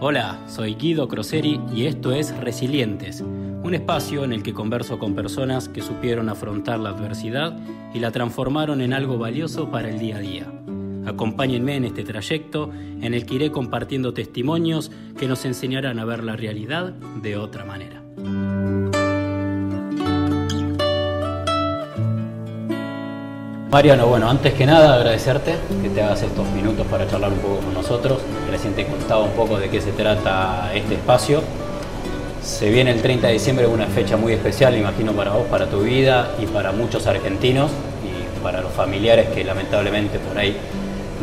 Hola, soy Guido Croseri y esto es Resilientes, un espacio en el que converso con personas que supieron afrontar la adversidad y la transformaron en algo valioso para el día a día. Acompáñenme en este trayecto en el que iré compartiendo testimonios que nos enseñarán a ver la realidad de otra manera. Mariano, bueno, antes que nada agradecerte que te hagas estos minutos para charlar un poco con nosotros. Recién te contaba un poco de qué se trata este espacio. Se viene el 30 de diciembre, una fecha muy especial, imagino, para vos, para tu vida y para muchos argentinos y para los familiares que lamentablemente por ahí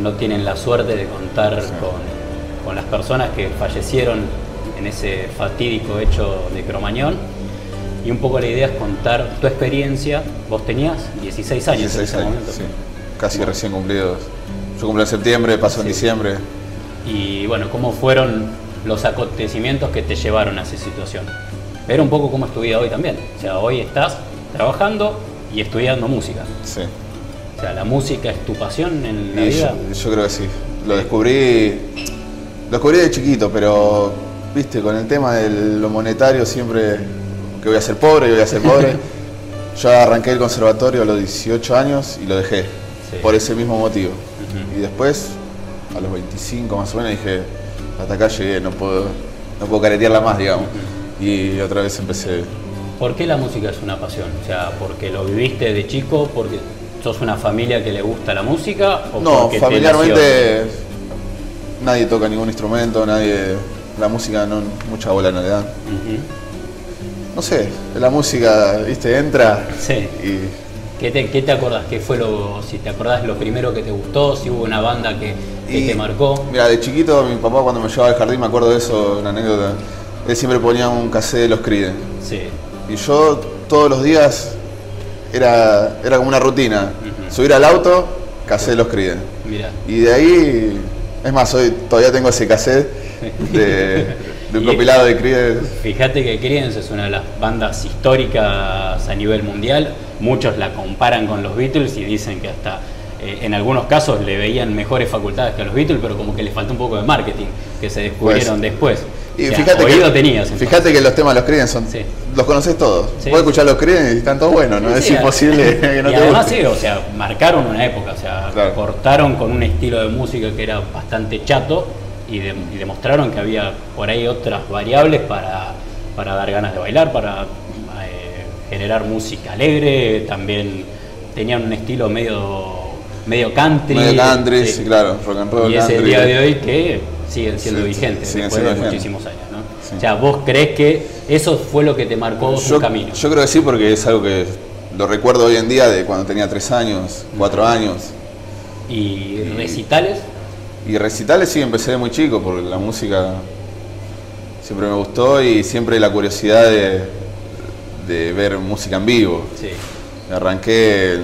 no tienen la suerte de contar con, las personas que fallecieron en ese fatídico hecho de Cromañón. Y un poco la idea es contar tu experiencia. Vos tenías 16 años 16 en ese años, momento. Sí. Casi recién cumplidos. Yo cumplí en septiembre, pasó en diciembre. Y bueno, ¿cómo fueron los acontecimientos que te llevaron a esa situación? Ver un poco cómo es tu vida hoy también. O sea, hoy estás trabajando y estudiando música. Sí. O sea, ¿la música es tu pasión en la vida? Yo, creo que sí. Lo descubrí, lo descubrí de chiquito, pero, viste, con el tema de lo monetario siempre que voy a ser pobre, y voy a ser pobre. yo arranqué el conservatorio a los 18 años y lo dejé, por ese mismo motivo. Y después, a los 25 más o menos, dije, hasta acá llegué, no puedo, no puedo caretearla más, digamos. Y otra vez empecé. ¿Por qué la música es una pasión? O sea, ¿porque lo viviste de chico? ¿Porque sos una familia que le gusta la música? ¿o no, familiarmente nadie toca ningún instrumento, nadie. La música no, mucha bola no le dan no sé, la música, viste, entra sí. y... ¿Qué te, ¿Qué te acordás? ¿Qué fue lo, si te acordás lo primero que te gustó? Si hubo una banda que, te marcó. Mira, de chiquito mi papá cuando me llevaba al jardín, me acuerdo de eso, una anécdota, él siempre ponía un cassette de los Creedence. Sí. Y yo todos los días era, era como una rutina. Subir al auto, cassette de los Creedence. Mira. Y de ahí, es más, hoy todavía tengo ese cassette de de un compilado de Creedence. Fíjate que Creedence es una de las bandas históricas a nivel mundial. Muchos la comparan con los Beatles y dicen que hasta eh, en algunos casos le veían mejores facultades que a los Beatles, pero como que les falta un poco de marketing, que se descubrieron pues, después. Y fíjate que, tenías. Fíjate que los temas de los Creedence son, los conoces todos. Puedes escuchar los Creedence y están todos buenos, ¿no? es imposible que no y además sí, o sea, marcaron una época, o sea, cortaron con un estilo de música que era bastante chato y, demostraron que había por ahí otras variables para, dar ganas de bailar, para eh, generar música alegre, también tenían un estilo medio medio country. Medio country, sí, claro, rock and roll. Y es el día de hoy que siguen siendo vigentes después de muchísimos años. ¿no? O sea, vos crees que eso fue lo que te marcó su camino. Yo creo que sí, porque es algo que lo recuerdo hoy en día de cuando tenía tres años, cuatro años. ¿Y recitales? Y recitales sí, empecé de muy chico, porque la música siempre me gustó y siempre la curiosidad de, ver música en vivo. Sí. Arranqué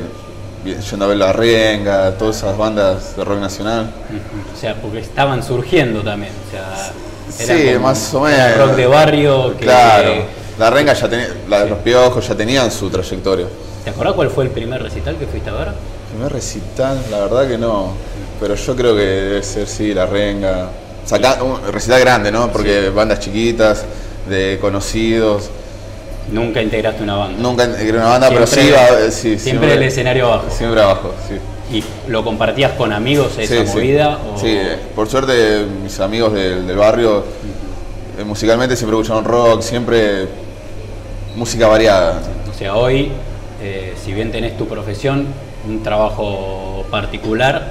yendo a ver La Renga, todas esas bandas de rock nacional. O sea, porque estaban surgiendo también. O sea, sí, más o menos. Rock de barrio. Claro. La Renga ya tenía, la de los piojos ya tenían su trayectoria. ¿Te acordás cuál fue el primer recital que fuiste a ver? El primer recital, la verdad que no pero yo creo que debe ser, sí, la renga. Saca, un recital grande, ¿no? Porque bandas chiquitas, de conocidos. Nunca integraste una banda. Nunca integré una banda, pero sí iba. Sí, siempre, el escenario abajo. Siempre abajo, sí. ¿Y lo compartías con amigos esa movida? Sí, por suerte mis amigos del, barrio eh, musicalmente siempre escucharon rock, siempre música variada. O sea, hoy, eh, si bien tenés tu profesión, un trabajo particular,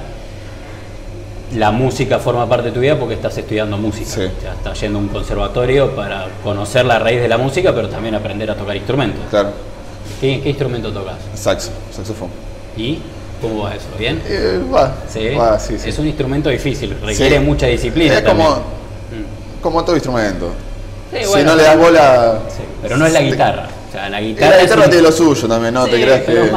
la música forma parte de tu vida porque estás estudiando música. Sí. estás yendo a un conservatorio para conocer la raíz de la música, pero también aprender a tocar instrumentos. Claro. ¿Qué, instrumento tocas? Saxo, saxofón. ¿Y cómo va eso? ¿Bien? Eh, va. ¿Sí? sí, Es un instrumento difícil, requiere mucha disciplina. Es como, como todo instrumento. Si no le das bola. pero no es la guitarra. O sea, la guitarra. La guitarra tiene lo suyo también, ¿no? ¿Te crees que.?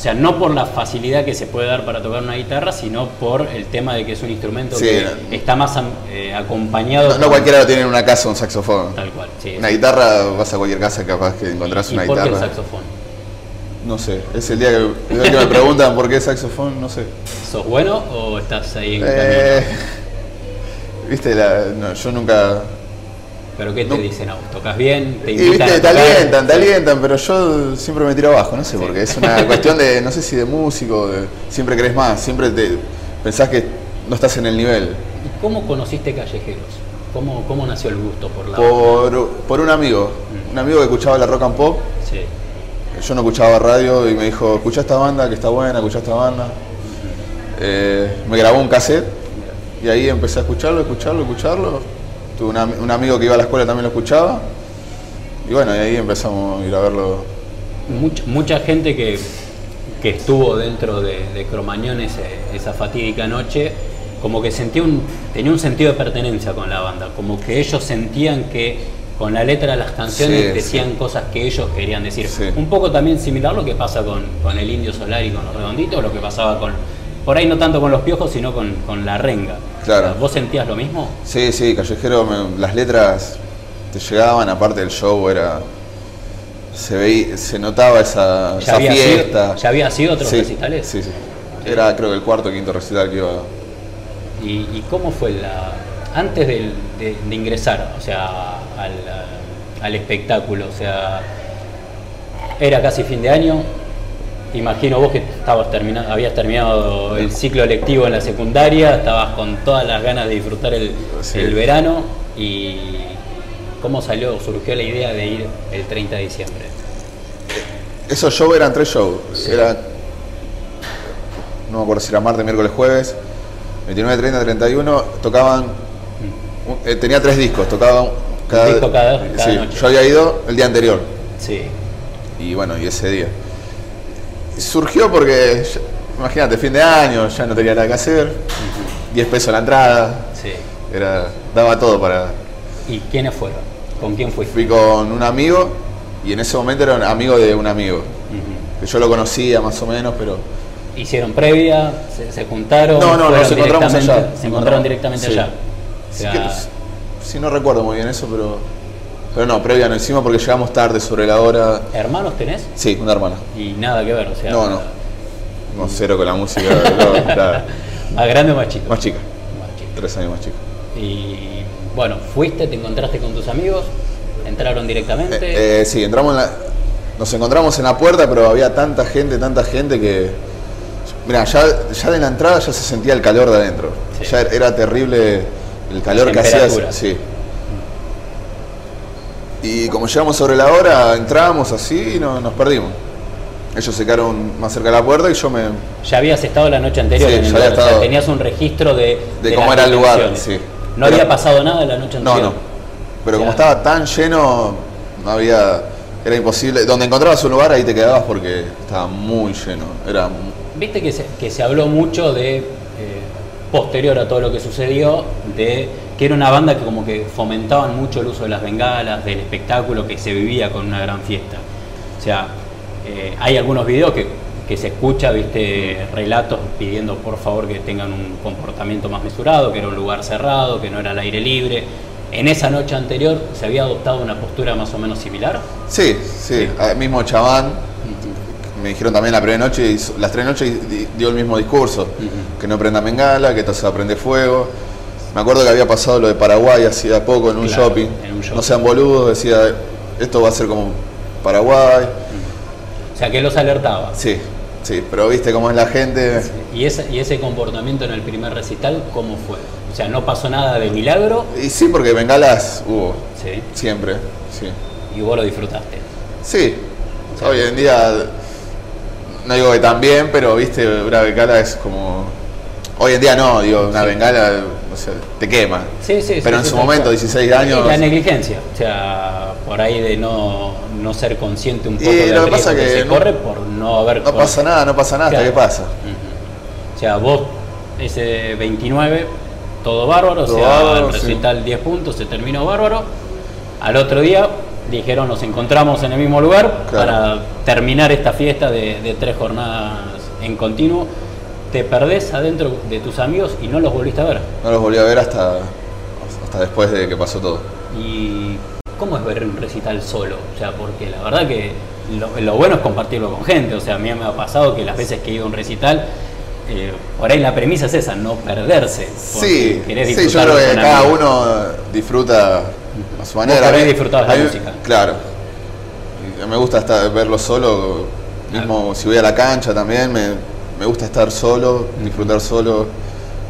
O sea, no por la facilidad que se puede dar para tocar una guitarra, sino por el tema de que es un instrumento que está más eh, acompañado. No, cualquiera lo tiene en una casa un saxofón. Tal cual, sí. Una guitarra, vas a cualquier casa capaz que encontrás una guitarra. ¿Por qué el saxofón? No sé, es el día que, me preguntan por qué saxofón, no sé. ¿Sos bueno o estás ahí en eh, viste, la- no, yo nunca... ¿Pero qué te No. dicen a vos? ¿Tocas bien? ¿Te Y invitan viste, a te tocar? alientan, te alientan, pero yo siempre me tiro abajo, no sé, porque es una cuestión de, no sé si de músico, de- siempre crees más, siempre te pensás que no estás en el nivel. ¿Y cómo conociste Callejeros? ¿Cómo, cómo nació el gusto por la Por, por un amigo, un amigo que escuchaba la rock and pop, Sí. yo no escuchaba radio y me dijo, escucha esta banda que está buena, escucha esta banda. Eh, me grabó un cassette y ahí empecé a escucharlo, escucharlo, escucharlo. Tuve un am- un amigo que iba a la escuela también lo escuchaba. Y bueno, y ahí empezamos a ir a verlo. Mucha, mucha gente que, que estuvo dentro de, de Cromañón ese- esa fatídica noche, como que sentía un, tenía un sentido de pertenencia con la banda, como que ellos sentían que con la letra de las canciones Sí, decían cosas que ellos querían decir. Sí. Un poco también similar lo que pasa con, con el Indio Solar y con los Redonditos, lo que pasaba con, por ahí no tanto con los Piojos, sino con, con la Renga. Claro. ¿Vos sentías lo mismo? Sí, sí, Callejero, me- las letras te llegaban, aparte del show era... Se veía, se notaba esa, ¿Ya esa había, fiesta. sido, ¿Ya había sido otros sí, recitales? Sí, sí. Era creo que el cuarto o quinto recital que iba. ¿Y, y cómo fue la antes de, de ingresar, o sea, al, al espectáculo, o sea, era casi fin de año. Imagino vos que estabas terminando, habías terminado el ciclo lectivo en la secundaria, estabas con todas las ganas de disfrutar el, Sí. el verano y cómo salió, surgió la idea de ir el 30 de diciembre. Esos shows eran tres shows. Era, no me acuerdo si era martes, miércoles, jueves. 29, 30, 31. Tocaban. un- eh, tenía tres discos. Tocaban cada, disco cada- cada sí, noche. Yo había ido el día anterior. Sí, Y bueno, y ese día. Surgió porque, imagínate, fin de año, ya no tenía nada que hacer. 10 pesos la entrada. sí. Era, daba todo para. ¿Y quiénes fueron? ¿Con quién fuiste? Fui con un amigo y en ese momento era un amigo de un amigo. Que yo lo conocía más o menos, pero. ¿Hicieron previa? ¿Se, se juntaron? No, no, nos encontramos allá. Se encontraron directamente sí. allá. O que- sí, no recuerdo muy bien eso, pero. Pero no, previa no hicimos porque llegamos tarde sobre la hora. ¿Hermanos tenés? Sí, una hermana. Y nada que ver, o sea. No, no. No, cero con la música. no. ¿Más grande o más chico? Más chica, Más chico. tres años más chica. Y bueno, fuiste, te encontraste con tus amigos, entraron directamente. Eh, eh, sí, entramos en la, nos encontramos en la puerta, pero había tanta gente, tanta gente que. Mira, ya, ya de la entrada ya se sentía el calor de adentro. Sí. Ya era terrible el calor que hacía. Sí. Y como llegamos sobre la hora, entramos así y no- nos perdimos. Ellos se quedaron más cerca de la puerta y yo me. ya habías estado la noche anterior Sí, en el ya había lugar, o sea, estado. tenías un registro de, De de cómo era el lugar, sí. No Pero- había pasado nada la noche No, anterior. no. Pero como estaba tan lleno, no había. Era imposible. Donde encontrabas un lugar ahí te quedabas porque estaba muy lleno. Era Viste que se, que se habló mucho de, eh, posterior a todo lo que sucedió, de que era una banda que como que fomentaban mucho el uso de las bengalas, del espectáculo que se vivía con una gran fiesta. O sea, eh, hay algunos videos que, que se escucha, viste, relatos pidiendo por favor que tengan un comportamiento más mesurado, que era un lugar cerrado, que no era al aire libre. En esa noche anterior se había adoptado una postura más o menos similar. Sí, sí. Ah, Mismo Chaván, me dijeron también la primera noche, las tres noches di- dio el mismo discurso. Que no prenda bengala, que esto se va a prender fuego. Me acuerdo que había pasado lo de Paraguay hacía poco en un, Claro, shopping. en un shopping. No sean boludos, decía, esto va a ser como Paraguay. O sea, que los alertaba. Sí, sí, pero viste cómo es la gente. ¿Y ese, ¿Y ese comportamiento en el primer recital cómo fue? O sea, no pasó nada de milagro, Y sí, porque bengalas hubo, sí, siempre, sí. y vos lo disfrutaste. Sí, hoy en día, no digo que tan bien, pero viste, una bengala es como... Hoy en día no, digo, una bengala, o sea, te quema. Sí, sí, sí, Pero en su momento, cual. 16 años... Y la negligencia, o sea, por ahí de no, no ser consciente un Y poco del lo que pasa que, que se no- corre por no haber... No pasa nada, no pasa nada, hasta Claro. que pasa. O sea, vos, ese 29, todo bárbaro, Todo o sea, bárbaro, el sí. recital 10 puntos, se terminó bárbaro. Al otro día dijeron, nos encontramos en el mismo lugar Claro. para terminar esta fiesta de, de tres jornadas en continuo. Te perdés adentro de tus amigos y no los volviste a ver. No los volví a ver hasta, hasta después de que pasó todo. ¿Y cómo es ver un recital solo? O sea, porque la verdad que lo, lo bueno es compartirlo con gente. O sea, a mí me ha pasado que las veces que he ido a un recital eh, por ahí la premisa es esa, no perderse. Sí, sí, yo creo que cada uno disfruta a su manera. mí- disfrutabas la música. Claro. Me gusta estar, verlo solo, mismo si voy a la cancha también, me, me gusta estar solo, disfrutar solo.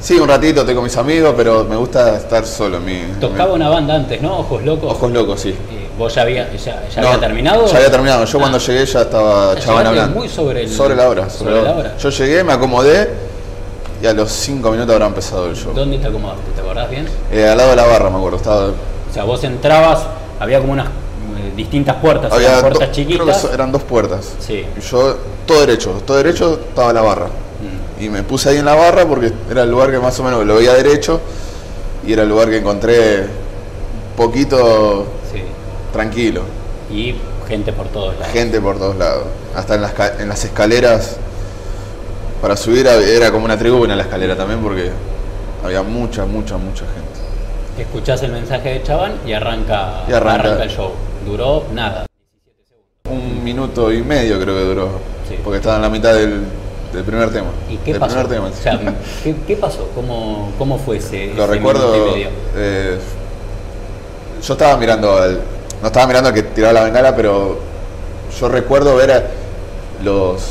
Sí, un ratito estoy con mis amigos, pero me gusta estar solo. Mi, Tocaba mi- una banda antes, ¿no? Ojos Locos. Ojos locos, sí. Eh, ¿Vos ya, había, ya, ya No, había terminado? Ya había terminado. Yo Ah. cuando llegué ya estaba chabón llegaste hablando. muy sobre el- Sobre la hora. sobre la hora. Yo llegué, me acomodé y a los 5 minutos habrá empezado el show. ¿Dónde te acomodaste? ¿Te acordás bien? Eh, al lado de la barra, me acuerdo. Estaba, O sea, vos entrabas, había como unas eh, distintas puertas, había puertas creo que chiquitas. eran dos puertas. Sí. Yo, todo derecho, todo derecho estaba la barra. Mm. Y me puse ahí en la barra porque era el lugar que más o menos lo veía derecho y era el lugar que encontré poquito Sí. tranquilo. Y gente por todos lados. Gente por todos lados. Hasta en las, ca- en las escaleras. Para subir era como una tribuna la escalera también porque había mucha, mucha, mucha gente. Escuchás el mensaje de Chabán y arranca, Y arranca. el show. Duró nada. Un minuto y medio creo que duró. Sí. Porque estaba en la mitad del, del primer tema. ¿Y qué Del pasó? O sea, ¿qué, qué pasó? ¿Cómo, ¿Cómo fue ese, Lo ese recuerdo. eh, yo estaba mirando al. No estaba mirando al que tiraba la bengala, pero yo recuerdo ver a los,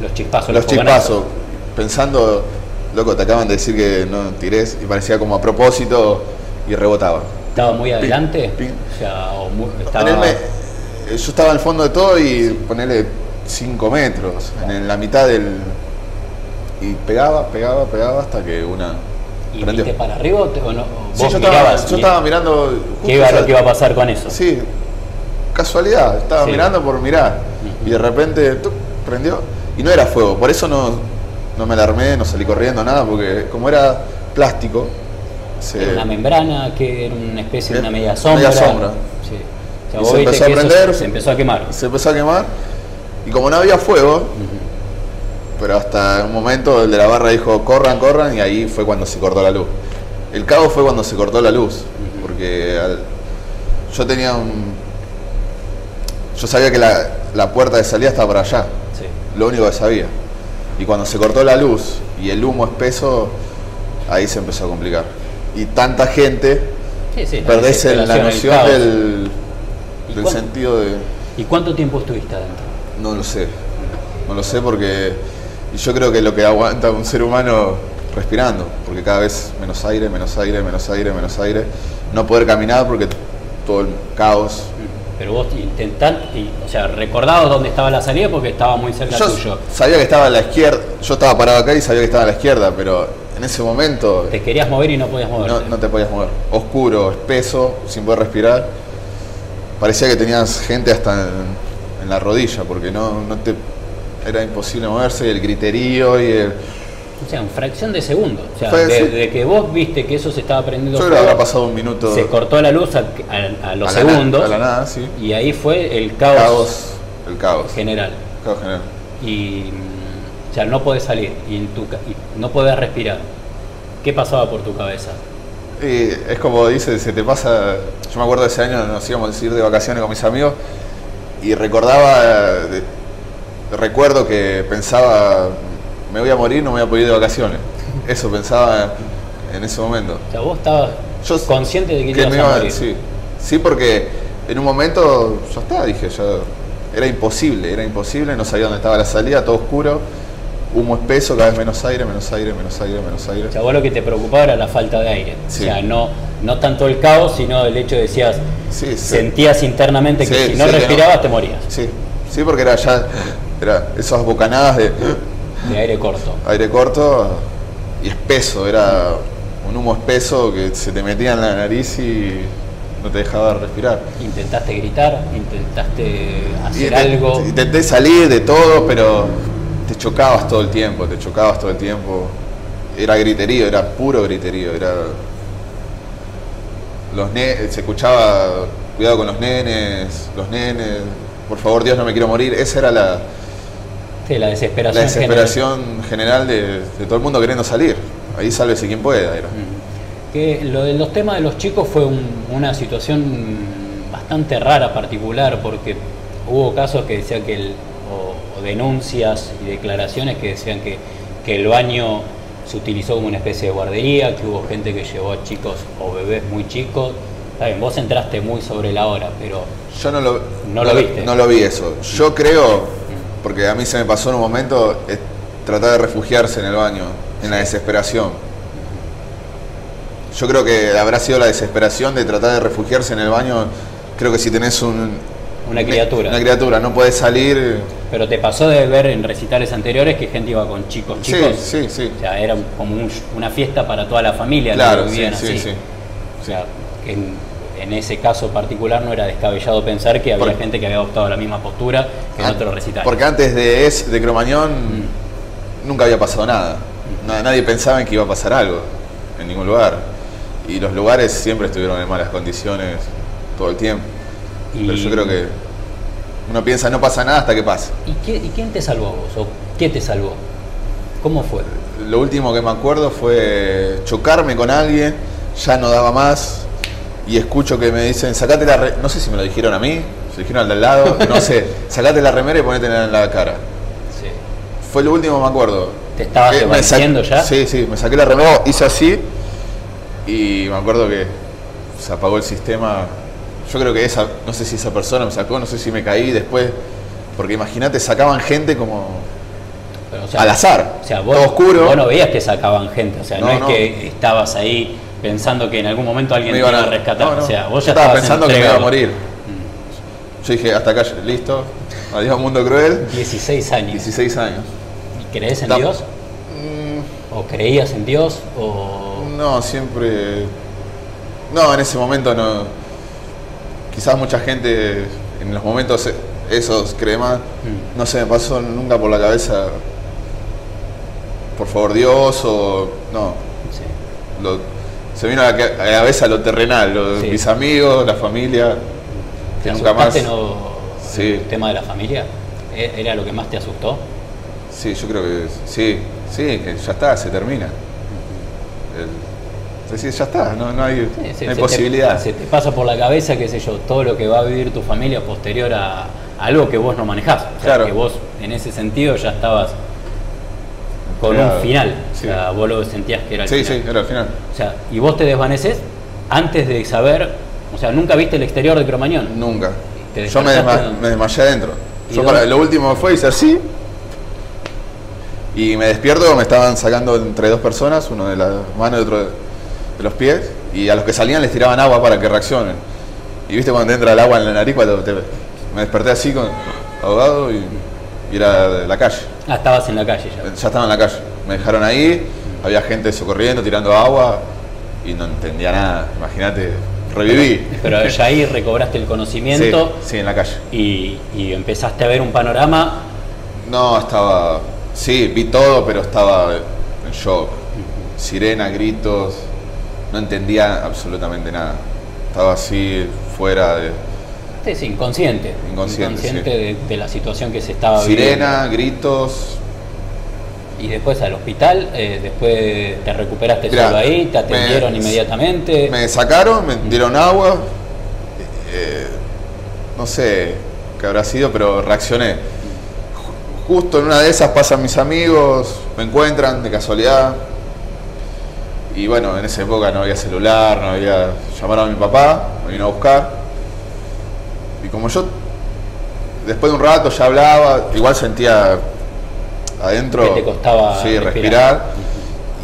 Los chispazos, los fogonazos. chispazos. Pensando, loco, te acaban de decir que no tires y parecía como a propósito y rebotaba. ¿Estaba muy adelante? pin. O sea, o muy- estaba... eh, yo estaba al fondo de todo y ponele 5 metros, en la mitad del. Y pegaba, pegaba, pegaba hasta que una. ¿Y prendió. viste para arriba o, te- o no? Sí, yo estaba, yo mirando. ¿Qué iba, lo que iba a pasar con eso? Sí, casualidad, estaba Sí. mirando por mirar. Y de repente prendió. Y no era fuego, por eso no, no me alarmé, no salí corriendo, nada, porque como era plástico, se, Era una membrana que era una especie de una Era media sombra. media sombra. Sí. O sea, Y vos se empezó a prender. se empezó a quemar. se empezó a quemar. Y como no había fuego, pero hasta un momento el de la barra dijo, corran, corran, y ahí fue cuando se cortó la luz. El cabo fue cuando se cortó la luz, porque al- yo tenía un... Yo sabía que la, la puerta de salida estaba para allá, Sí. lo único que sabía. Y cuando se cortó la luz y el humo espeso, ahí se empezó a complicar. Y tanta gente, Sí, sí, la perdés la noción del, ¿Y del sentido de... ¿Y cuánto tiempo estuviste adentro? No lo sé. No lo sé porque y yo creo que lo que aguanta un ser humano respirando, porque cada vez menos aire, menos aire, menos aire, menos aire. No poder caminar porque todo el caos. Pero vos intentaste, y- o sea, recordabas dónde estaba la salida porque estaba muy cerca Yo tuyo. sabía que estaba a la izquierda, yo estaba parado acá y sabía que estaba a la izquierda, pero en ese momento Te querías mover y no podías no, moverte. no te podías mover. Oscuro, espeso, sin poder respirar. Parecía que tenías gente hasta en, en la rodilla, porque no, no te era imposible moverse, y el griterío y el, O sea, en fracción de segundo. O sea, Fue, sí. desde que vos viste que eso se estaba prendiendo Yo creo que fuego, habrá pasado un minuto. se cortó la luz a, a- a los a la na- segundos a la nada, sí. y ahí fue el caos, Caos. El caos. general. Caos general. Y, o sea, no podés salir y, en tu, y no podés respirar. ¿Qué pasaba por tu cabeza? Y es como dice, se te pasa. Yo me acuerdo de ese año, nos íbamos a ir de vacaciones con mis amigos y recordaba. de- recuerdo que pensaba, me voy a morir, no me voy a poder ir de vacaciones. Eso pensaba en ese momento. O sea, vos estabas Yo consciente de que, que ibas me a iba- morir. sí, sí, porque en un momento ya está, dije, ya era imposible, era imposible, no sabía dónde estaba la salida, todo oscuro, humo espeso, cada vez menos aire, menos aire, menos aire, menos aire. O sea, vos lo que te preocupaba era la falta de aire. Sí. O sea, no, no tanto el caos, sino el hecho de decías, Sí, sí. sentías internamente que si no respirabas te morías. Sí, sí, porque era ya, era esas bocanadas de De aire corto. aire corto y espeso, era un humo espeso que se te metía en la nariz y no te dejaba respirar. Intentaste gritar, intentaste hacer Y algo. Intenté salir de todo, pero te chocabas todo el tiempo, te chocabas todo el tiempo. Era griterío, era puro griterío, era. Los ne- se escuchaba cuidado con los nenes, los nenes, por favor Dios no me quiero morir. Esa era la, Sí, la la desesperación. desesperación general de, de todo el mundo queriendo salir. Ahí sálvese quien pueda. Era. Mm. Que lo de los temas de los chicos fue un- una situación bastante rara, particular, porque hubo casos que decían que, el- o, o denuncias y declaraciones que decían que, que el baño se utilizó como una especie de guardería, que hubo gente que llevó a chicos o bebés muy chicos. Está bien, vos entraste muy sobre la hora, pero Yo no lo, No lo viste. No lo vi eso. Yo creo, porque a mí se me pasó en un momento, es tratar de refugiarse en el baño, en la desesperación. Yo creo que habrá sido la desesperación de tratar de refugiarse en el baño. Creo que si tenés un, Una criatura. Una criatura, no podés salir. pero te pasó de ver en recitales anteriores que gente iba con chicos, Sí, chicos. sí, sí. O sea, era como un- una fiesta para toda la familia. Claro, sí, vivían sí, así. sí. O sea, que en, en ese caso particular no era descabellado pensar que había gente que había adoptado la misma postura que en Ah, otros recitales. Porque antes de, es, de Cromañón Mm. nunca había pasado nada. Na- Nadie pensaba en que iba a pasar algo en ningún lugar. Y los lugares siempre estuvieron en malas condiciones todo el tiempo. Y- Pero yo creo que uno piensa no pasa nada hasta que pasa. ¿Y, qué- y quién te salvó vos? ¿O qué te salvó? ¿Cómo fue? Lo último que me acuerdo fue chocarme con alguien, ya no daba más, y escucho que me dicen, sacate la re-". no sé si me lo dijeron a mí, se dijeron al de al lado, no sé, sacate la remera y ponete en la cara. Sí. Fue lo último que me acuerdo. ¿Te estabas Eh, ya? Sí, sí, me saqué la remera, hice así, y me acuerdo que se apagó el sistema. Yo creo que esa, no sé si esa persona me sacó, no sé si me caí después, porque imagínate, sacaban gente como Pero, o sea, al azar, O sea, vos, todo oscuro. vos no veías que sacaban gente, o sea, no, No, es no. que estabas ahí pensando que en algún momento alguien me te iba a rescatar. no. O sea, vos ya estaba estabas pensando que me iba a morir. Yo dije, hasta acá, listo, adiós mundo cruel, 16 años. 16 años. ¿Y crees en Dios? Mm, ¿O creías en Dios? ¿O No, siempre. No, en ese momento no. Quizás mucha gente en los momentos esos cree más. Mm. No se me pasó nunca por la cabeza. Por favor, Dios o. No. Sí. Lo- se vino a la, cabeza lo terrenal, lo- Sí. mis amigos, la familia. ¿Te Que nunca más. no, Sí. el tema de la familia? ¿E- ¿Era lo que más te asustó? Sí, yo creo que sí, sí, ya está, se termina. El- decir, ya está, no, no hay, Sí, sí, no hay se te- posibilidad. se te pasa por la cabeza, qué sé yo, todo lo que va a vivir tu familia posterior a, a algo que vos no manejás. O sea, Claro. que vos en ese sentido ya estabas con Claro, un final. sí. O sea, vos lo sentías que era el Sí, final. sí, era al final. O sea, y vos te desvaneces antes de saber, o sea, nunca viste el exterior de Cromañón. Nunca. ¿Te Yo me, desmayé adentro. ¿Y Yo para, lo último fue hice así. Y me despierto, me estaban sacando entre dos personas, uno de la mano y otro de, de los pies. Y a los que salían les tiraban agua para que reaccionen. Y viste cuando te entra el agua en la nariz, cuando te- me desperté así, con, ahogado y, y era de la calle. Ah, estabas en la calle ya. Ya estaba en la calle. Me dejaron ahí, había gente socorriendo, tirando agua y no entendía nada. Imagínate, reviví. Pero ya ahí recobraste el Sí, conocimiento sí, en la calle. y, y empezaste a ver un panorama. No, estaba. Sí, vi todo, pero estaba en shock. Sirena, gritos. No entendía absolutamente nada. Estaba así, fuera de. Sí, sí, inconsciente. Inconsciente, sí. de, de la situación que se estaba Sirena, gritos. viviendo. Y después al hospital, eh, después te recuperaste Mirá, solo ahí, te me- atendieron inmediatamente. Me sacaron, me dieron agua. eh, no sé qué habrá sido, pero reaccioné. Ju- Justo en una de esas pasan mis amigos, me encuentran de casualidad. Y bueno, en esa época no había celular, no había. Llamaron a mi papá, me vino a buscar. Y como yo, después de un rato ya hablaba, igual sentía adentro. Que te costaba sí, respirar. respirar.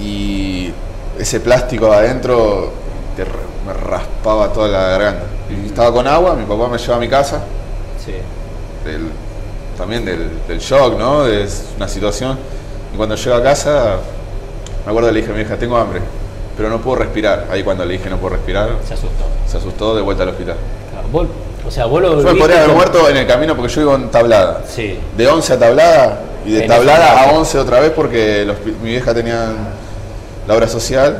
Y ese plástico adentro te me raspaba toda la garganta. Y estaba con agua, mi papá me lleva a mi casa, Sí. del- también del, del shock, ¿no? Es una situación. Y cuando llego a casa, me acuerdo que le dije a mi hija, tengo hambre, pero no puedo respirar. Ahí cuando le dije no puedo respirar, Se asustó. se asustó de vuelta al hospital. Claro, vos- o sea, vos lo Yo podría haber muerto en el camino porque yo iba en tablada. Sí. De 11 a tablada y de En tablada a caso. 11 otra vez porque los mi vieja tenía la obra social,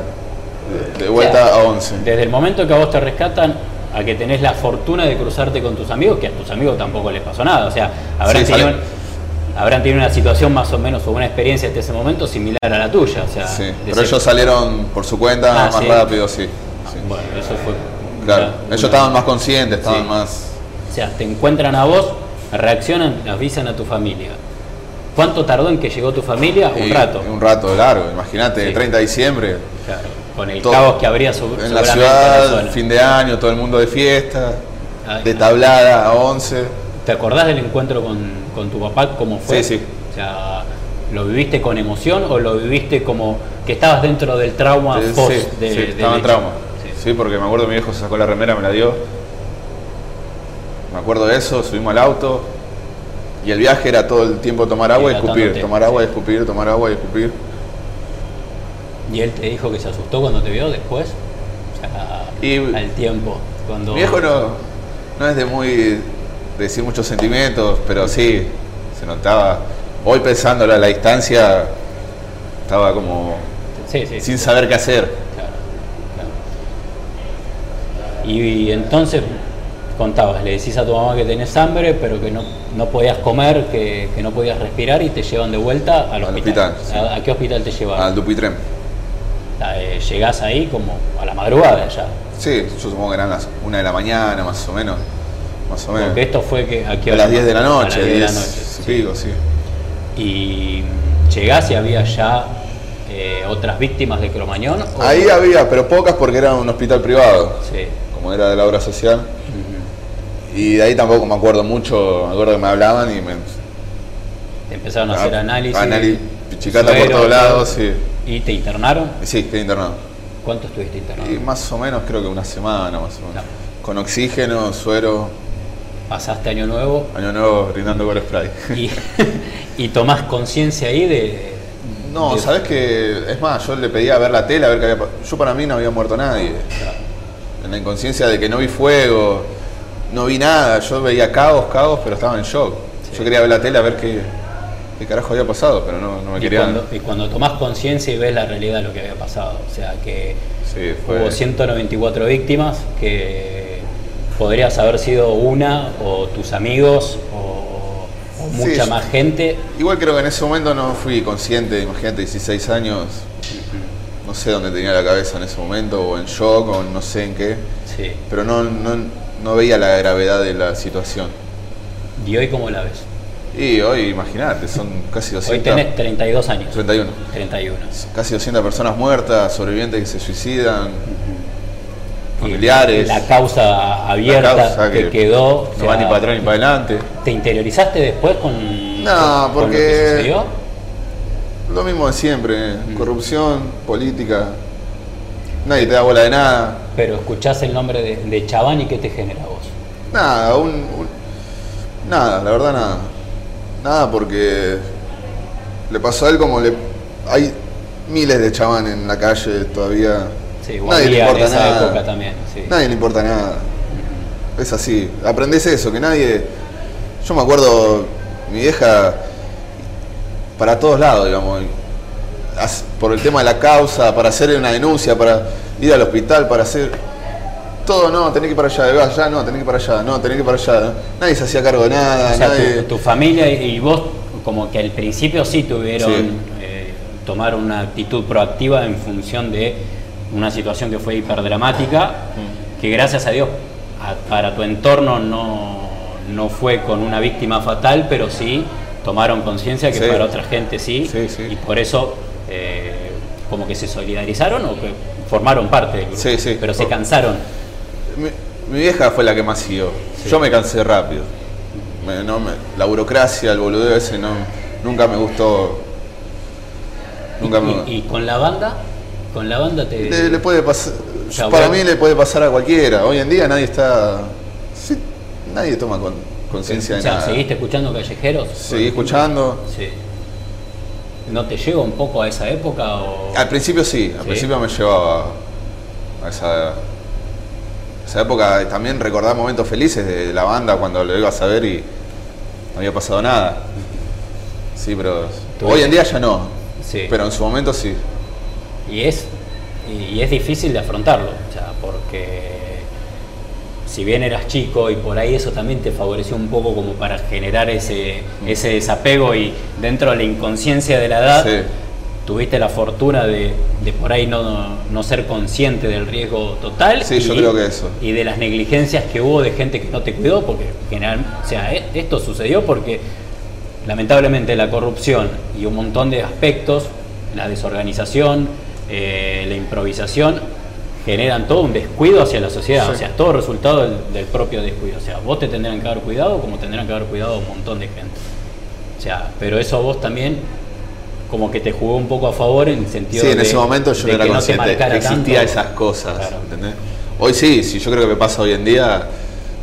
de, de vuelta O sea, a 11. Desde el momento que a vos te rescatan a que tenés la fortuna de cruzarte con tus amigos, que a tus amigos tampoco les pasó nada. O sea, habrán, Sí, tenido. Habrán tenido una situación más o menos o una experiencia hasta ese momento similar a la tuya. O sea, Sí, pero ser- ellos salieron por su cuenta Ah, más sí. rápido, sí. sí. Bueno, eso fue. Claro, una- ellos una- estaban más conscientes, estaban más... O sea, te encuentran a vos, reaccionan, avisan a tu familia. ¿Cuánto tardó en que llegó tu familia? Un rato. Un rato largo, imagínate, Sí. 30 de diciembre. Claro, con el todo- caos que habría su- En la ciudad, en la zona. fin de año, todo el mundo de fiesta, Ay, de tablada a 11. ¿Te acordás del encuentro con, con tu papá? ¿Cómo fue? Sí, sí. O sea, ¿lo viviste con emoción o lo viviste como que estabas dentro del trauma Eh, post sí, de, sí, estaba en trauma. Sí. Sí, porque me acuerdo mi viejo se sacó la remera, me la dio. Me acuerdo de eso, subimos al auto y el viaje era todo el tiempo tomar agua y escupir, tomar agua y escupir, tomar agua y escupir. ¿Y él te dijo que se asustó cuando te vio después? O sea, Y- al tiempo. Cuando... Mi viejo no, no es de muy decir muchos sentimientos, pero sí, se notaba. Hoy pensándolo a la distancia, estaba como Sí, sí. sin saber qué hacer. Claro, claro. Y, y entonces contabas, le decís a tu mamá que tenés hambre, pero que no, no podías comer, que, que no podías respirar y te llevan de vuelta al Al hospital. ¿A, a qué hospital te llevaron? Al Dupitrem. Eh, llegás ahí como a la madrugada ya. Sí, yo supongo que eran las una de la mañana, más o menos. Más o menos. Porque esto fue que a qué A hora? las 10 de la A noche, las 10 de la 10 noche, y sí. pico, sí. Y llegás y había ya eh, otras víctimas de Cromañón. ¿o- Ahí había, pero pocas porque era un hospital privado, Sí. como era de la obra social. Y de ahí tampoco me acuerdo mucho, me acuerdo que me hablaban y me... Empezaron a hacer análisis. Análisis, pichicata por todos todo. lados, sí. ¿Y te internaron? Sí, quedé internado. ¿Cuánto estuviste internado? Y más o menos, creo que una semana más o menos. Con oxígeno, suero, Pasaste año nuevo año nuevo brindando con spray. y, y tomás conciencia ahí de... No, de- sabes que es más, yo le pedía ver la tele, a ver qué había Yo para mí no había muerto nadie. Claro. En la inconsciencia de que no vi fuego, no vi nada, yo veía caos, caos, pero estaba en shock. Sí. Yo quería ver la tele a ver qué, qué carajo había pasado, pero no, no me quería. cuando, y cuando tomás conciencia y ves la realidad de lo que había pasado, o sea que Sí, fue. hubo 194 víctimas, que podrías haber sido una o tus amigos o, o Sí, mucha yo- más gente. Igual creo que en ese momento no fui consciente, imagínate, 16 años, no sé dónde tenía la cabeza en ese momento, o en shock, o no sé en qué, Sí. pero no, no, no veía la gravedad de la situación. ¿Y hoy cómo la ves? Y hoy, imagínate, son casi 200. Hoy tenés 32 años. 31. 31. Casi 200 personas muertas, sobrevivientes que se suicidan, Y familiares. La causa abierta La causa que, quedó. o No va sea, ni para atrás ni para adelante. ¿Te interiorizaste después con, No, con- con lo porque- que sucedió? Lo mismo de siempre, ¿eh? Mm. corrupción, política. Nadie te da bola de nada. Pero escuchás el nombre de, de Chabán y ¿qué te genera vos? Nada, un, un- nada, la verdad nada. Nada porque le pasó a él como le hay miles de chaván en la calle todavía. Sí, nadie le en importa esa nada. época también. Sí. Nadie le importa nada. Es así. Aprendés eso, que nadie. Yo me acuerdo, mi vieja, para todos lados, digamos, por el tema de la causa, para hacer una denuncia, para ir al hospital, para hacer. Todo, no, tenés que ir para allá, allá, no, tenés que ir para allá, no, tenés que ir para allá. Nadie se hacía cargo de nada, O sea, nadie. tu, tu familia y y vos como que al principio sí tuvieron, Sí. eh, tomar una actitud proactiva en función de una situación que fue hiperdramática, que gracias a Dios a- para tu entorno no, no fue con una víctima fatal, pero sí tomaron conciencia que Sí. para otra gente sí, Sí, sí. y por eso eh, como que se solidarizaron o que formaron parte del grupo, Sí, sí. pero se cansaron. Mi, mi vieja fue la que más siguió. Yo me cansé rápido. Me- no me- la burocracia, el boludeo ese, no, nunca me gustó. Nunca me Y, y con la banda, con la banda te... Le, le puede pasar. para mí le puede pasar a cualquiera. Hoy en día nadie está. sí, nadie toma con- conciencia O de sea, nada. ¿seguiste escuchando callejeros? Seguí escuchando. Sí. ¿No te lleva un poco a esa época? O... Al principio sí, al Sí. principio me llevaba a esa, esa época. También recordar momentos felices de la banda cuando lo ibas a ver y no había pasado nada. Sí, pero hoy en día ya no. Sí. Pero en su momento sí. Y es, y es difícil de afrontarlo, o sea, porque si bien eras chico y por ahí eso también te favoreció un poco como para generar ese, Mm. ese desapego y dentro de la inconsciencia de la edad, Sí. tuviste la fortuna de, de por ahí no, no ser consciente del riesgo total. Sí, yo creo que eso. Y de las negligencias que hubo de gente que no te cuidó, porque general, o sea, e- esto sucedió porque lamentablemente la corrupción y un montón de aspectos, la desorganización, eh, la improvisación, generan todo un descuido hacia la sociedad, o sea, todo resultado del, del, propio descuido. O sea, vos te tendrán que dar cuidado como tendrán que haber cuidado un montón de gente. O sea, pero eso a vos también como que te jugó un poco a favor en el sentido de. Sí, en ese momento yo no era consciente que existía esas cosas. ¿entendés? Hoy sí, si yo creo que me pasa hoy en día,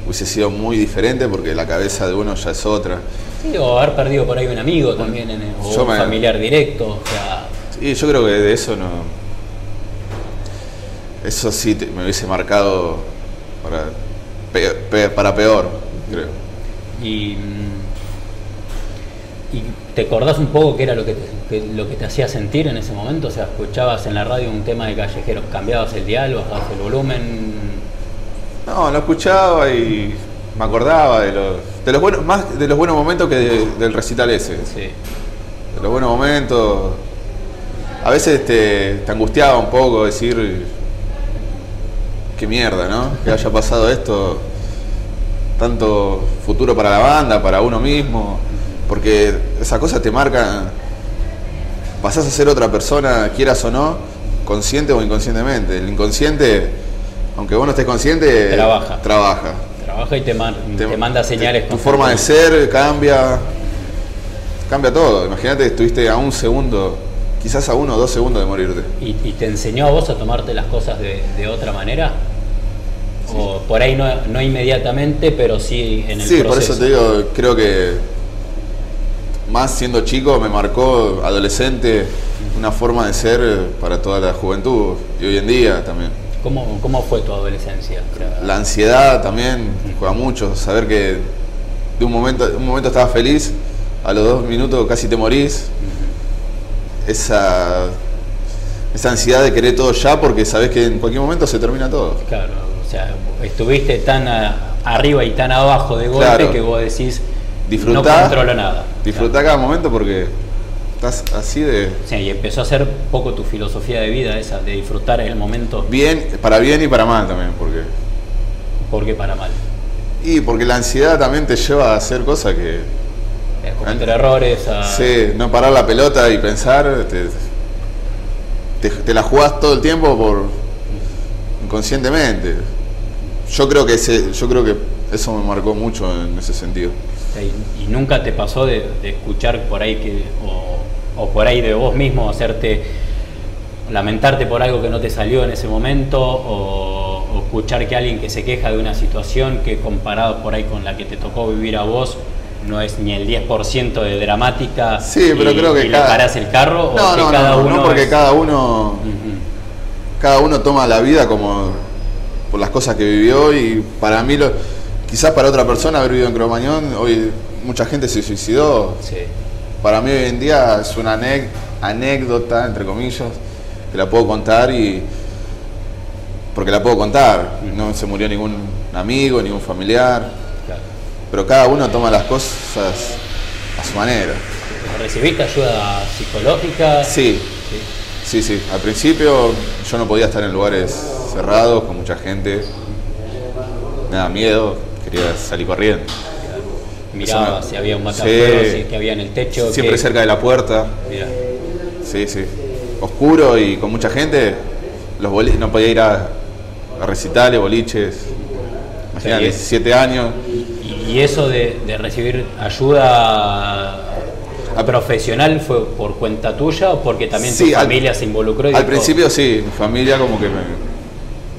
hubiese sido muy diferente porque la cabeza de uno ya es otra. Sí, o haber perdido por ahí un amigo también, en o un familiar directo. O sea... Sí, yo creo que de eso no. Eso sí me hubiese marcado para para peor creo. Y ¿Y te acordás un poco qué era lo que, te, lo que te hacía sentir en ese momento? O sea, escuchabas en la radio un tema de callejeros, cambiabas el dial, bajabas el volumen. No, lo escuchaba y me acordaba de los, de los buenos, más de los buenos momentos que del recital ese. Sí. De los buenos momentos. A veces te, te angustiaba un poco decir qué mierda, ¿no? Que haya pasado esto. Tanto futuro para la banda, para uno mismo porque esa cosa te marca, pasás a ser otra persona, quieras o no, consciente o inconscientemente. El inconsciente, aunque vos no estés consciente, trabaja. Trabaja. Trabaja y te, manda señales. tu forma de ser cambia, cambia todo. Imagínate que estuviste a un segundo, quizás a uno o dos segundos de morirte. ¿Y, te enseñó a vos a tomarte las cosas de, otra manera? O por ahí no, no, inmediatamente, pero sí en el sí, por eso te digo, creo que más siendo chico me marcó adolescente una forma de ser para toda la juventud y hoy en día también. ¿Cómo, cómo fue tu adolescencia? La ansiedad también juega mucho, saber que de un momento, un momento estabas feliz, a los dos minutos casi te morís. Esa, esa ansiedad de querer todo ya porque sabes que en cualquier momento se termina todo. Claro, o sea, estuviste tan arriba y tan abajo de golpe que vos decís no controlo nada. Disfruta cada momento porque estás así de. Sí, y empezó a ser poco tu filosofía de vida esa, de disfrutar el momento. Bien, para bien y para mal también, porque. ¿Por qué para mal? Y porque la ansiedad también te lleva a hacer cosas que. A cometer errores, a. Sí, no parar la pelota y pensar. Te, te, la jugás todo el tiempo por. inconscientemente. Yo creo que ese, yo creo que eso me marcó mucho en ese sentido. Y, nunca te pasó de, escuchar por ahí que, o, por ahí de vos mismo hacerte, lamentarte por algo que no te salió en ese momento, o, escuchar que alguien que se queja de una situación que comparado por ahí con la que te tocó vivir a vos, no es ni el 10% de dramática. Sí, pero creo que y cada... le parás el carro. No, no, cada no, uno no, porque cada uno, cada uno toma la vida como por las cosas que vivió y para mí lo, quizás para otra persona haber vivido en Cromañón, hoy mucha gente se suicidó. Para mí hoy en día es una anécdota, entre comillas, que la puedo contar y. porque la puedo contar. No se murió ningún amigo, ningún familiar. Pero cada uno toma las cosas a su manera. ¿Recibiste ayuda psicológica? Sí. Sí, sí. Al principio yo no podía estar en lugares cerrados con mucha gente. Me daba miedo, quería salir corriendo. Miraba si había un matafuegos, sí. que había en el techo. Siempre cerca de la puerta. Sí, sí. Oscuro y con mucha gente. Los no podía ir a, a recitales, boliches. Imagínate, 17 años. ¿Y, eso de, recibir ayuda a profesional fue por cuenta tuya o porque también tu familia se involucró? al principio sí, mi familia como que me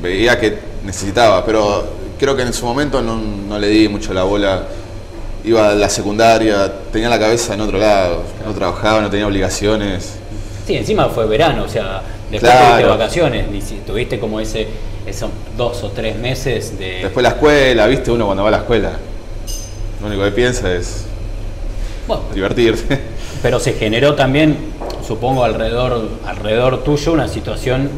veía que necesitaba, pero creo que en su momento no, le di mucho la bola. Iba a la secundaria, tenía la cabeza en otro lado, no trabajaba, no tenía obligaciones. Sí, encima fue verano, o sea, después de vacaciones, tuviste como ese, esos dos o tres meses de... Después la escuela, viste uno cuando va a la escuela, lo único que piensa es divertirse. Pero se generó también, supongo, alrededor, alrededor tuyo una situación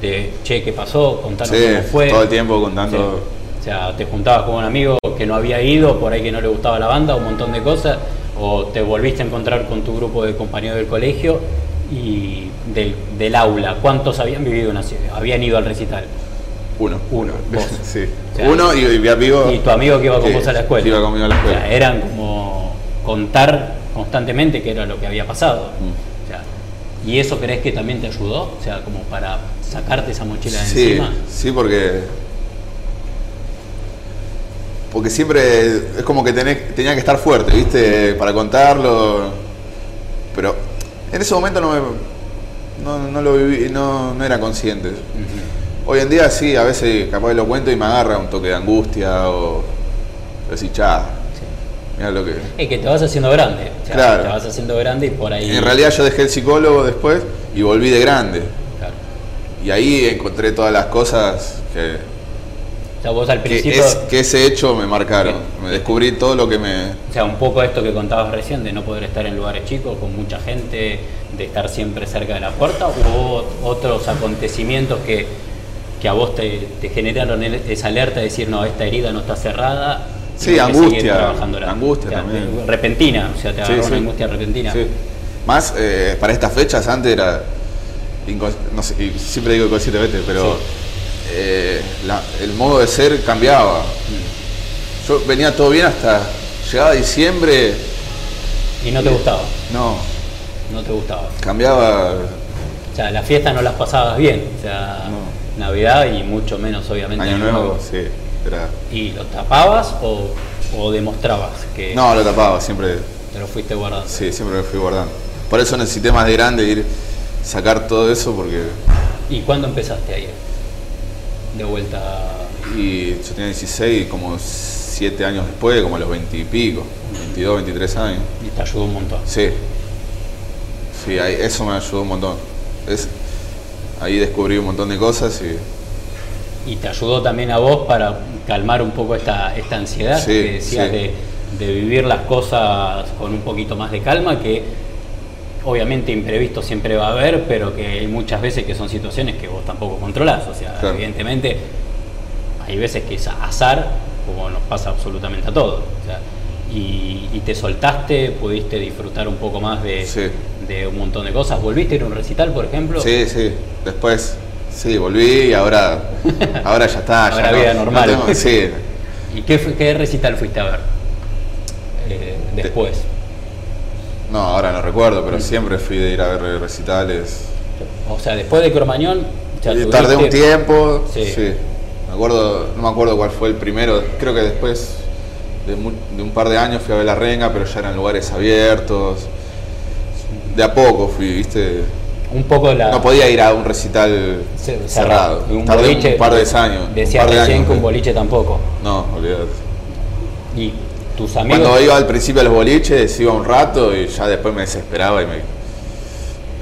de, che, ¿qué pasó? Contanos cómo fue. todo el tiempo contando... O sea, te juntabas con un amigo que no había ido, por ahí que no le gustaba la banda, un montón de cosas, o te volviste a encontrar con tu grupo de compañeros del colegio y del, aula. ¿Cuántos habían vivido una habían ido al recital? Uno. Uno. Vos. sí. Uno y, mi amigo. Y tu amigo que iba con vos a la escuela. iba conmigo a la escuela. eran como contar constantemente que era lo que había pasado. Mm. ¿Y eso crees que también te ayudó? O sea, como para sacarte esa mochila de Sí, encima. sí, porque. Porque siempre es como que tenés- tenía que estar fuerte, ¿viste? Para contarlo. Pero en ese momento no me. No, no lo viví, no, no era consciente. Hoy en día sí, a veces capaz lo cuento y me agarra un toque de angustia o. Decir, Sí. Mira lo que. Es que te vas haciendo grande. O sea, Claro. Te vas haciendo grande y por ahí. En realidad yo dejé el psicólogo después y volví de grande. Claro. Y ahí encontré todas las cosas que, O sea, vos al que, principio. es- que ese hecho me marcaron. Me descubrí todo lo que me... O sea, un poco esto que contabas recién, de no poder estar en lugares chicos, con mucha gente, de estar siempre cerca de la puerta, o otros acontecimientos que, que a vos te, te generaron esa alerta de decir, no, esta herida no está cerrada. Sí, angustia, seguir trabajándola". angustia también. Repentina, o sea, te agarró sí. una angustia repentina. Sí. Más eh, para estas fechas antes era... incons- No sé, y siempre digo inconscientemente, pero eh, la- el modo de ser cambiaba. Yo venía todo bien hasta... Llegaba diciembre... Y no te gustaba, No, no te gustaba. cambiaba... O sea, las fiestas no las pasabas bien, o sea, No. Navidad y mucho menos, obviamente, Año Nuevo, sí. Era... ¿Y lo tapabas o, o demostrabas que No, lo tapaba, siempre... te lo fuiste guardando? Sí, siempre me fui guardando. Por eso necesité más de grande ir sacar todo eso porque ¿Y cuándo empezaste a ir? De vuelta. y yo tenía 16 y como 7 años después, como a los 20 y pico, 22, 23 años. Y te ayudó un montón. Sí. Sí, ahí- eso me ayudó un montón. Es, ahí descubrí un montón de cosas y Y te ayudó también a vos para calmar un poco esta, esta ansiedad Sí, que decías sí. de, de vivir las cosas con un poquito más de calma, que obviamente imprevisto siempre va a haber, pero que hay muchas veces que son situaciones que vos tampoco controlás. O sea, Claro. evidentemente hay veces que es azar, como nos pasa absolutamente a todos. O sea, y, y te soltaste, pudiste disfrutar un poco más de, Sí. de un montón de cosas. ¿Volviste a ir a un recital, por ejemplo? sí, sí. Después, sí, volví y ahora, ahora ya está. ya Ahora no- vida no normal. tengo- sí. ¿Y qué, fue- qué recital fuiste a ver? Eh, después. No, ahora no recuerdo, pero siempre fui de ir a ver recitales. O sea, después de Cromañón, ya Y tardé un tiempo, Sí. sí. Me acuerdo, no me acuerdo cuál fue el primero, creo que después de, de un par de años fui a ver la renga, pero ya eran lugares abiertos. De a poco fui, viste. Un poco la. No podía ir a un recital ce- cerrado. Un Tardé boliche, un par de años. Decía un recién que un boliche tampoco. No, olvidate. Y tus amigos. Cuando iba al principio a los boliches, iba un rato y ya después me desesperaba y me.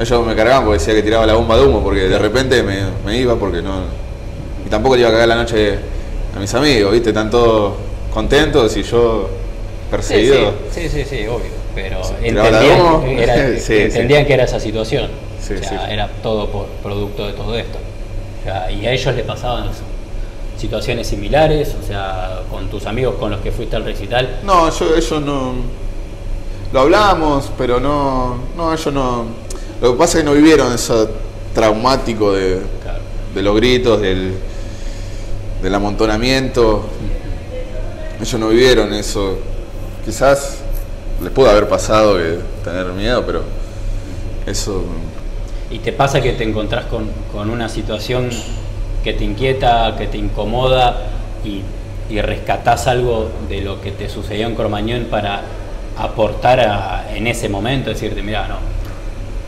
Ellos me cargaban porque decía que tiraba la bomba de humo, porque de repente me, me iba porque no. Y tampoco le iba a cagar la noche a mis amigos, ¿viste? Están todos contentos y yo perseguido. sí, sí, sí, sí, obvio. Pero entendían, era- entendían que era esa situación. Sí, o sea, sí. era todo por producto de todo esto. O sea, y a ellos les pasaban situaciones similares, o sea, con tus amigos con los que fuiste al recital. No, yo, ellos no. Lo hablamos, pero no. No, ellos no. Lo que pasa es que no vivieron eso traumático de, Claro. de los gritos, del, del amontonamiento. Ellos no vivieron eso. Quizás les pudo haber pasado que tener miedo, pero eso. Y te pasa que te encontrás con, con una situación que te inquieta, que te incomoda y, y rescatás algo de lo que te sucedió en Cromañón para aportar a- en ese momento, decirte, mira, no,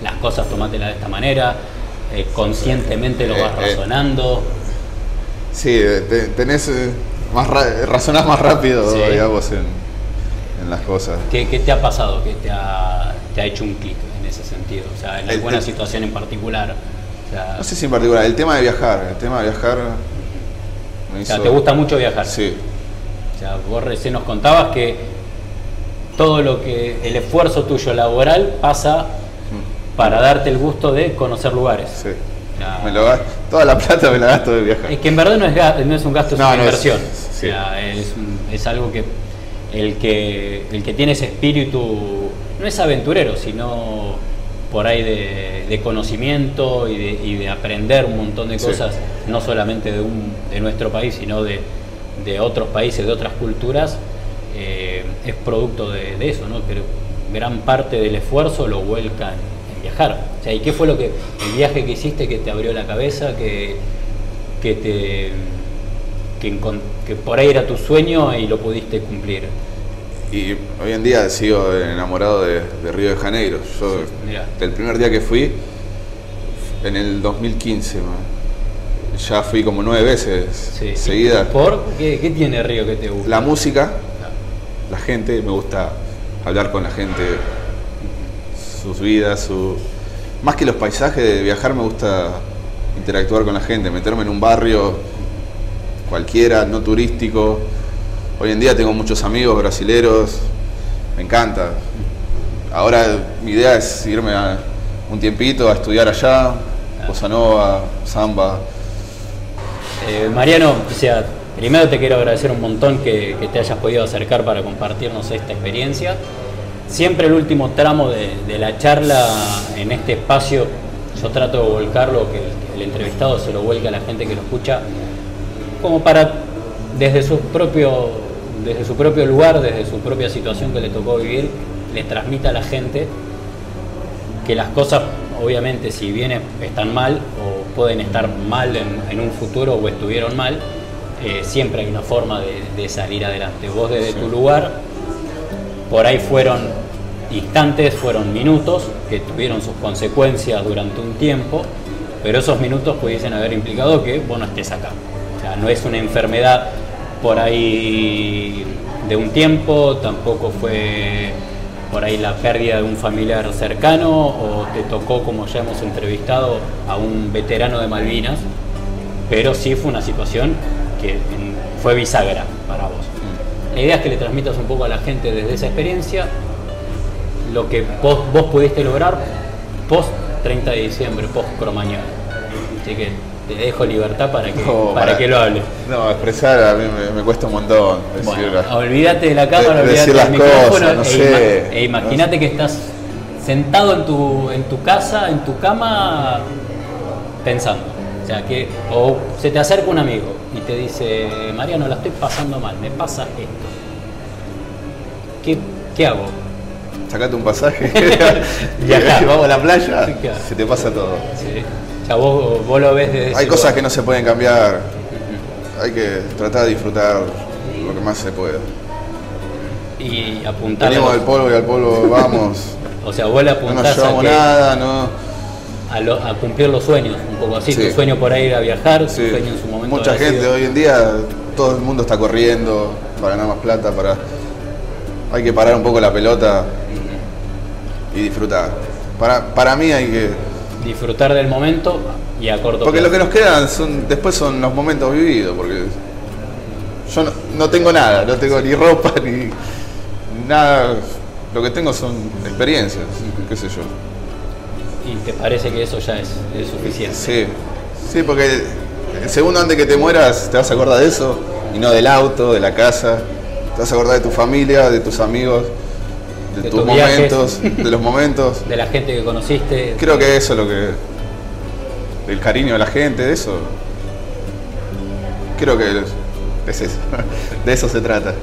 las cosas tomátelas de esta manera, eh, conscientemente lo vas Eh, eh. razonando. Sí, te- tenés. eh, Más ra- razonás más rápido, Sí. digamos, en, en las cosas. ¿Qué, qué te ha pasado que te ha, te ha hecho un clic ese sentido? O sea, en El- alguna el- situación en particular. O sea, No sé si en particular, el tema de viajar, el tema de viajar me o sea, ¿te gusta mucho viajar? Sí, O sea, vos recién nos contabas que todo lo que el esfuerzo tuyo laboral pasa para darte el gusto de conocer lugares. sí. Me lo gasto, toda la plata me la gasto de viajar. Es que en verdad no es, no es un gasto, es No, una no es- inversión. sí. O sea, es, es algo que el, que el que tiene ese espíritu no es aventurero, sino por ahí de, de conocimiento y de, y de aprender un montón de Sí. cosas, no solamente de, un, de nuestro país, sino de, de otros países, de otras culturas, eh, es producto de, de eso, ¿no? Creo, gran parte del esfuerzo lo vuelca en viajar. O sea, ¿y qué fue lo que el viaje que hiciste que te abrió la cabeza, que, que te que, por ahí era tu sueño y lo pudiste cumplir? Y hoy en día sigo enamorado de, Río de Janeiro. Yo, el primer día que fui, en el 2015, ya fui como nueve veces seguida. ¿Por? ¿Qué, tiene Río que te gusta? La música, la gente, me gusta hablar con la gente, sus vidas, su... más que los paisajes de viajar me gusta interactuar con la gente, meterme en un barrio cualquiera, no turístico Hoy en día tengo muchos amigos brasileros, me encanta. Ahora mi idea es irme a un tiempito a estudiar allá, bossa nova, samba. Eh, Mariano, o sea, primero te quiero agradecer un montón que, te hayas podido acercar para compartirnos esta experiencia. Siempre el último tramo de, la charla en este espacio, yo trato de volcarlo, que el, entrevistado se lo vuelca a la gente que lo escucha, como para desde su propio desde su propio lugar, desde su propia situación que le tocó vivir, le transmite a la gente que las cosas, obviamente, si bien están mal o pueden estar mal en, un futuro o estuvieron mal, eh, siempre hay una forma de, salir adelante. Vos desde tu lugar, por ahí fueron instantes, fueron minutos que tuvieron sus consecuencias durante un tiempo, pero esos minutos pudiesen haber implicado que vos no estés acá. O sea, no es una enfermedad por ahí de un tiempo, tampoco fue por ahí la pérdida de un familiar cercano o te tocó, como ya hemos entrevistado, a un veterano de Malvinas, pero sí fue una situación que fue bisagra para vos. La idea es que le transmitas un poco a la gente desde esa experiencia lo que vos, vos pudiste lograr post 30 de diciembre, post Cromañón. Así que te dejo libertad para que, para, que lo hables. No, expresar a mí me, cuesta un montón. olvídate de la cámara, olvídate del micrófono. e, e imagínate que estás sentado en tu, en tu casa, en tu cama, pensando. O sea, que o se te acerca un amigo y te dice, Mariano, la estoy pasando mal, me pasa esto. ¿Qué, qué hago? Sacate un pasaje, viajar, vamos a la playa, se te pasa todo. Sí vos, lo ves desde Hay cosas que no se pueden cambiar. Hay que tratar de disfrutar lo que más se pueda. Y apuntar. Venimos del polvo y al polvo vamos. o sea, vos le apuntás no nos llevamos nada, no. A, cumplir los sueños, un poco así. Tu sueño por ir a viajar, tu sueño en su momento. Mucha gente hoy en día, todo el mundo está corriendo para ganar más plata, para. Hay que parar un poco la pelota y disfrutar. Para, para mí hay que disfrutar del momento y a corto Porque lo que nos quedan son, después son los momentos vividos, porque yo no, tengo nada, no tengo ni ropa ni nada. Lo que tengo son experiencias, qué sé yo. ¿Y te parece que eso ya es, suficiente? Sí, sí, porque el segundo antes que te mueras te vas a acordar de eso y no del auto, de la casa. Te vas a acordar de tu familia, de tus amigos de, tus, momentos, de los momentos. De la gente que conociste. Creo que eso es lo que. del cariño de la gente, de eso. Creo que es eso. De eso se trata.